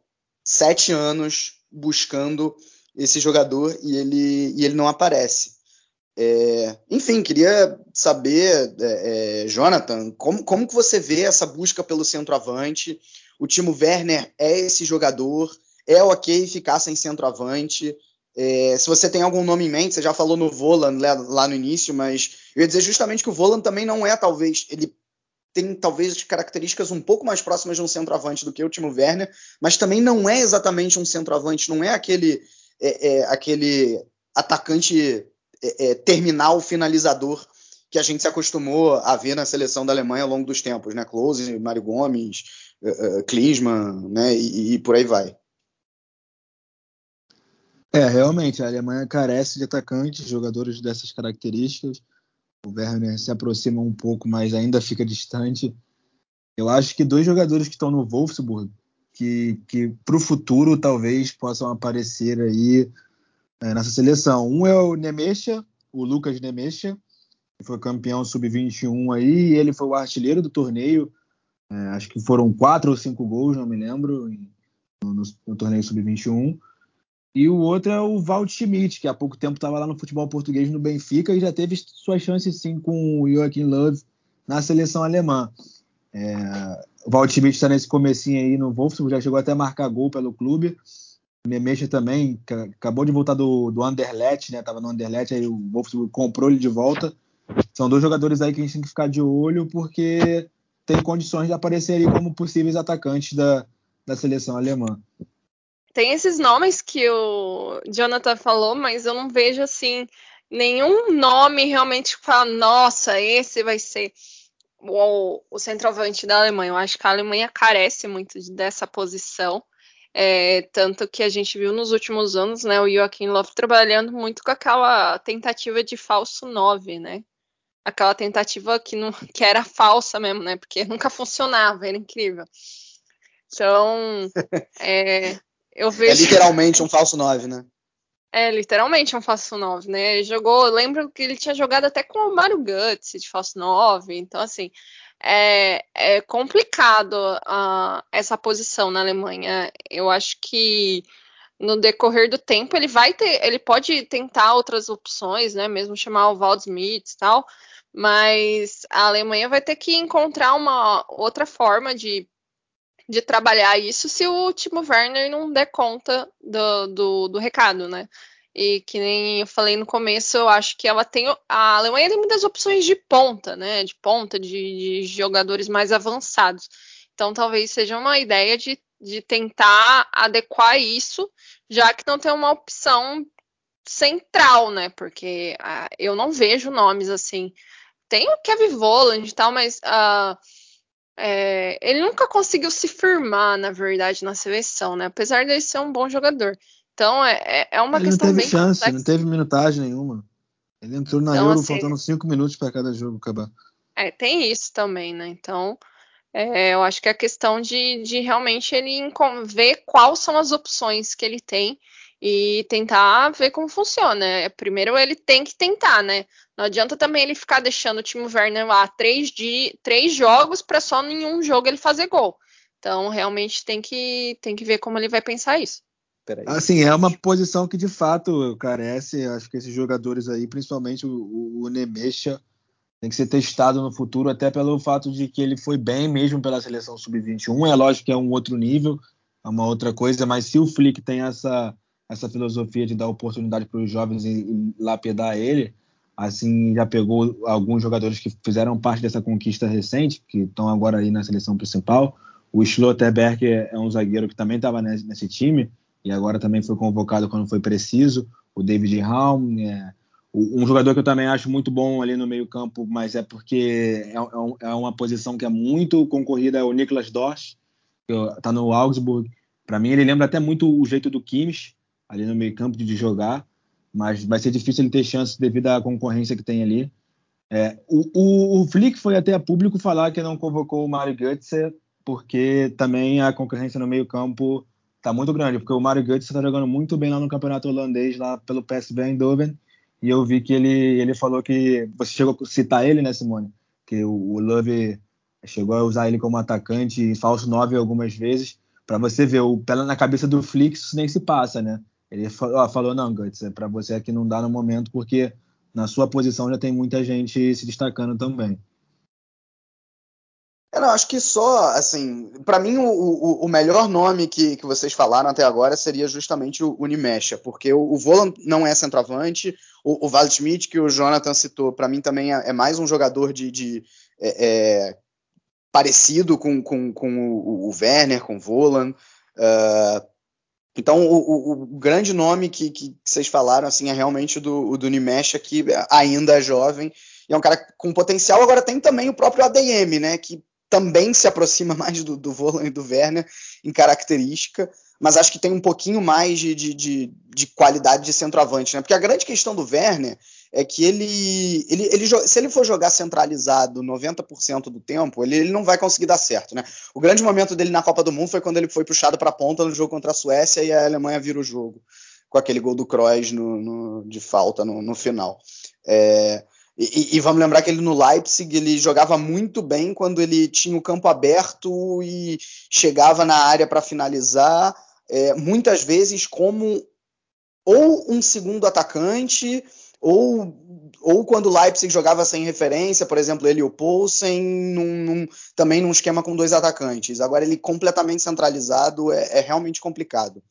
sete anos buscando esse jogador e ele, e ele não aparece. É, enfim, queria saber, é, é, Jonathan, como, como que você vê essa busca pelo centroavante? O Timo Werner é esse jogador? É ok ficar sem centroavante? É, se você tem algum nome em mente, você já falou no Volan lá, no início, mas eu ia dizer justamente que o Volan também não é, talvez, ele tem talvez características um pouco mais próximas de um centroavante do que o Timo Werner, mas também não é exatamente um centroavante, não é aquele, é, é, aquele atacante é, é, terminal, finalizador que a gente se acostumou a ver na seleção da Alemanha ao longo dos tempos, né? Close, Mário Gomes, uh, Klinsmann, né? E, e por aí vai. É, realmente, a Alemanha carece de atacantes, jogadores dessas características. O Werner se aproxima um pouco, mas ainda fica distante. Eu acho que dois jogadores que estão no Wolfsburg, que, que para o futuro talvez possam aparecer aí é, nessa seleção. Um é o Nemesha, o Lucas Nemesha, que foi campeão sub-21 aí, e ele foi o artilheiro do torneio. É, acho que foram quatro ou cinco gols, não me lembro, no, no, no torneio sub-21. E o outro é o Walt Schmidt, que há pouco tempo estava lá no futebol português no Benfica e já teve suas chances sim com o Joachim Löw na seleção alemã. É, o Walt Schmidt está nesse comecinho aí no Wolfsburg, já chegou até a marcar gol pelo clube. O Nemecha também, acabou de voltar do, do Anderlecht, né? Tava no Anderlecht, aí o Wolfsburg comprou ele de volta. São dois jogadores aí que a gente tem que ficar de olho, porque tem condições de aparecer ali como possíveis atacantes da, da seleção alemã tem esses nomes que o Jonathan falou, mas eu não vejo assim nenhum nome realmente que fala, nossa, esse vai ser o, o centroavante da Alemanha. Eu acho que a Alemanha carece muito dessa posição. É, tanto que a gente viu nos últimos anos, né, o Joachim Löw trabalhando muito com aquela tentativa de falso 9, né? Aquela tentativa que, não, [LAUGHS] que era falsa mesmo, né? Porque nunca funcionava, era incrível. Então, [LAUGHS] é, eu é vejo... É literalmente um falso 9, né? É, literalmente um falso 9, né? Ele jogou, eu lembro que ele tinha jogado até com o Mario Guts de falso 9, então assim, é, é complicado uh, essa posição na Alemanha. Eu acho que no decorrer do tempo ele vai ter, ele pode tentar outras opções, né? Mesmo chamar o Waldschmidt e tal, mas a Alemanha vai ter que encontrar uma outra forma de de trabalhar isso se o Timo Werner não der conta do, do, do, recado, né? E que nem eu falei no começo, eu acho que ela tem. A Alemanha tem muitas opções de ponta, né? De ponta, de, de jogadores mais avançados. Então talvez seja uma ideia de, de tentar adequar isso, já que não tem uma opção central, né? Porque uh, eu não vejo nomes assim. Tem o Kevin Voland e tal, mas. Uh, é, ele nunca conseguiu se firmar, na verdade, na seleção, né? Apesar de ele ser um bom jogador. Então é, é, é uma ele questão não teve bem chance, complexa. não teve minutagem nenhuma. Ele entrou na então, Euro assim, faltando cinco minutos para cada jogo acabar. É, tem isso também, né? Então, é, eu acho que é a questão de, de realmente ele ver quais são as opções que ele tem e tentar ver como funciona. É, primeiro ele tem que tentar, né? Não adianta também ele ficar deixando o Timo Werner lá três, de, três jogos para só em um jogo ele fazer gol. Então realmente tem que, tem que ver como ele vai pensar isso. Assim, é uma posição que de fato carece. Acho que esses jogadores aí, principalmente o, o Nemesha, tem que ser testado no futuro, até pelo fato de que ele foi bem mesmo pela seleção sub-21. É lógico que é um outro nível, é uma outra coisa, mas se o Flick tem essa essa filosofia de dar oportunidade para os jovens e, lapidar ele, assim já pegou alguns jogadores que fizeram parte dessa conquista recente, que estão agora aí na seleção principal. O Schlotterberg é um zagueiro que também estava nesse, nesse, time e agora também foi convocado quando foi preciso. o David Raum, é, um jogador que eu também acho muito bom ali no meio campo, mas é porque é, é, é uma posição que é muito concorrida, é o Niklas Dorsch, que está no Augsburg. Para mim ele lembra até muito o jeito do Kimmich, ali no meio campo de jogar, mas vai ser difícil ele ter chance devido à concorrência que tem ali. É, o, o, o, Flick foi até a público falar que não convocou o Mario Götze porque também a concorrência no meio campo está muito grande, porque o Mario Götze está jogando muito bem lá no campeonato holandês, lá pelo PSV Eindhoven, e eu vi que ele, ele falou que, você chegou a citar ele, né, Simone? Que o, o Love chegou a usar ele como atacante em falso 9 algumas vezes, para você ver, o na cabeça do Flick isso nem se passa, né? Ele falou, ó, falou não, Götze, é para você aqui não dá no momento, porque na sua posição já tem muita gente se destacando também. Eu não, acho que só, assim, para mim o, o, o, melhor nome que, que vocês falaram até agora seria justamente o Unimecha, porque o, o Volan não é centroavante, o, o Waldschmidt, que o Jonathan citou, para mim também é, é, mais um jogador de, de é, é, parecido com, com, com o, o, Werner, com o Volan. Uh, então, o, o, grande nome que, que, vocês falaram assim é realmente o do, o do Nimesh, que ainda é jovem e é um cara com potencial. Agora tem também o próprio ADM, né, que também se aproxima [LAUGHS] mais do, do Volan e do Werner em característica, mas acho que tem um pouquinho mais de, de, de, de qualidade de centroavante, né? Porque a grande questão do Werner é que ele, ele, ele, se ele for jogar centralizado 90% do tempo, ele, ele, não vai conseguir dar certo, né? O grande momento dele na Copa do Mundo foi quando ele foi puxado para a ponta no jogo contra a Suécia e a Alemanha vira o jogo com aquele gol do Kroos no, no, de falta no, no final. É, e, e, vamos lembrar que ele no Leipzig ele jogava muito bem quando ele tinha o campo aberto e chegava na área para finalizar, é, muitas vezes como ou um segundo atacante ou, ou quando o Leipzig jogava sem referência, por exemplo, ele e o Poulsen, num, num, também num esquema com dois atacantes. Agora, ele completamente centralizado é, é realmente complicado.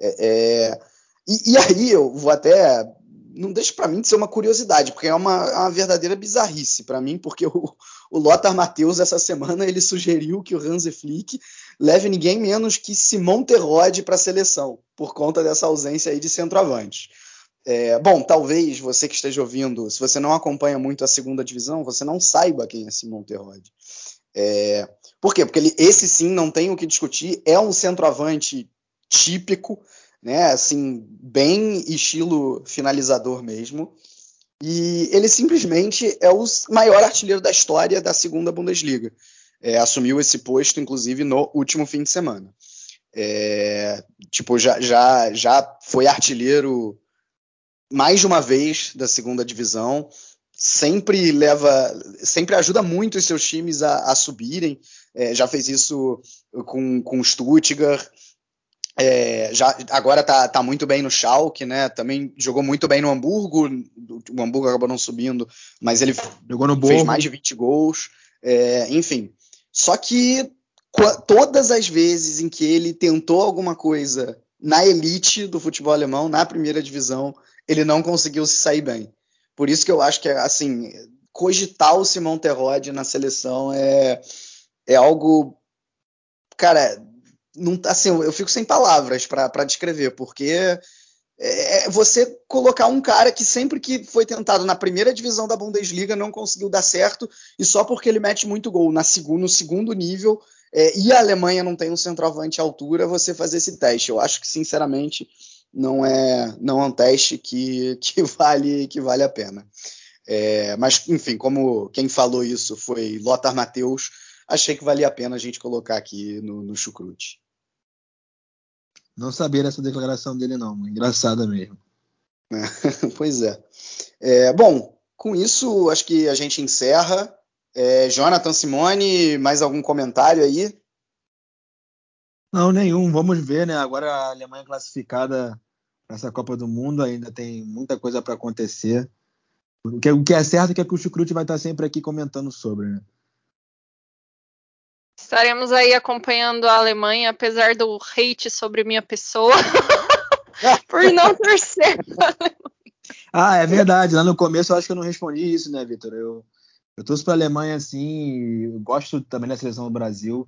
É, é e, e, aí eu vou até. Não deixa para mim de ser uma curiosidade, porque é uma, é uma verdadeira bizarrice para mim, porque o, o Lothar Matheus, essa semana, ele sugeriu que o Hansi Flick leve ninguém menos que Simão Terrode para a seleção, por conta dessa ausência aí de centroavante. É, bom, talvez você que esteja ouvindo, se você não acompanha muito a segunda divisão, você não saiba quem é Simon Terrode. É, por quê? Porque ele, esse sim não tem o que discutir, é um centroavante típico, né? Assim, bem estilo finalizador mesmo. E ele simplesmente é o maior artilheiro da história da segunda Bundesliga. É, assumiu esse posto, inclusive, no último fim de semana. É, tipo, já, já, já foi artilheiro mais de uma vez da segunda divisão, sempre leva, sempre ajuda muito os seus times a, a subirem. É, já fez isso com, com o Stuttgart. É, já, agora tá, tá muito bem no Schalke, né? Também jogou muito bem no Hamburgo. O Hamburgo acabou não subindo, mas ele fez mais de 20 gols. É, enfim. Só que todas as vezes em que ele tentou alguma coisa na elite do futebol alemão, na primeira divisão, ele não conseguiu se sair bem. Por isso que eu acho que, assim, cogitar o Simão Terrode na seleção é, é algo. Cara, não, assim, eu fico sem palavras para descrever, porque é, é você colocar um cara que sempre que foi tentado na primeira divisão da Bundesliga não conseguiu dar certo, e só porque ele mete muito gol na segundo, no segundo nível, é, e a Alemanha não tem um centroavante à altura, você fazer esse teste. Eu acho que, sinceramente, não é, não é um teste que, [LAUGHS] que, vale, que vale a pena. É, mas, enfim, como quem falou isso foi Lothar Matheus, achei que valia a pena a gente colocar aqui no, no chucrute. Não sabia dessa declaração dele, não. Engraçada mesmo. É, [LAUGHS] pois é. é. Bom, com isso, acho que a gente encerra. É, Jonathan Simone, mais algum comentário aí? Não, nenhum. Vamos ver, né? Agora a Alemanha classificada nessa Copa do Mundo ainda tem muita coisa para acontecer. O que, o que, é certo é que o Chucrute vai estar sempre aqui comentando sobre, né? Estaremos aí acompanhando a Alemanha, apesar do hate sobre minha pessoa, [LAUGHS] por não [LAUGHS] torcer. ah, é verdade. Lá no começo eu acho que eu não respondi isso, né, Vitor? Eu, eu torço para a Alemanha, assim, eu gosto também da seleção do Brasil.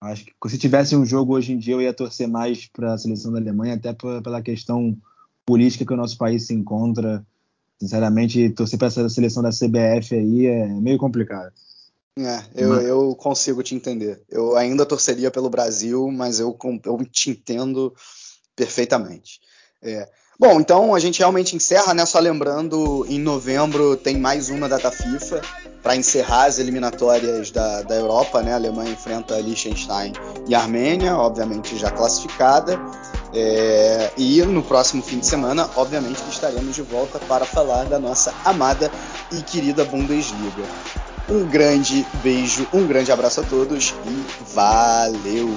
Acho que se tivesse um jogo hoje em dia, eu ia torcer mais para a seleção da Alemanha, até pela questão política que o nosso país se encontra. Sinceramente, torcer para essa seleção da CBF aí é meio complicado. É, eu, eu consigo te entender. Eu ainda torceria pelo Brasil, mas eu, eu te entendo perfeitamente. É. Bom, então a gente realmente encerra, né? Só lembrando, em novembro tem mais uma data FIFA para encerrar as eliminatórias da, da Europa, né? A Alemanha enfrenta Liechtenstein e Armênia, obviamente já classificada. É, e no próximo fim de semana, obviamente, estaremos de volta para falar da nossa amada e querida Bundesliga. Um grande beijo, um grande abraço a todos e valeu!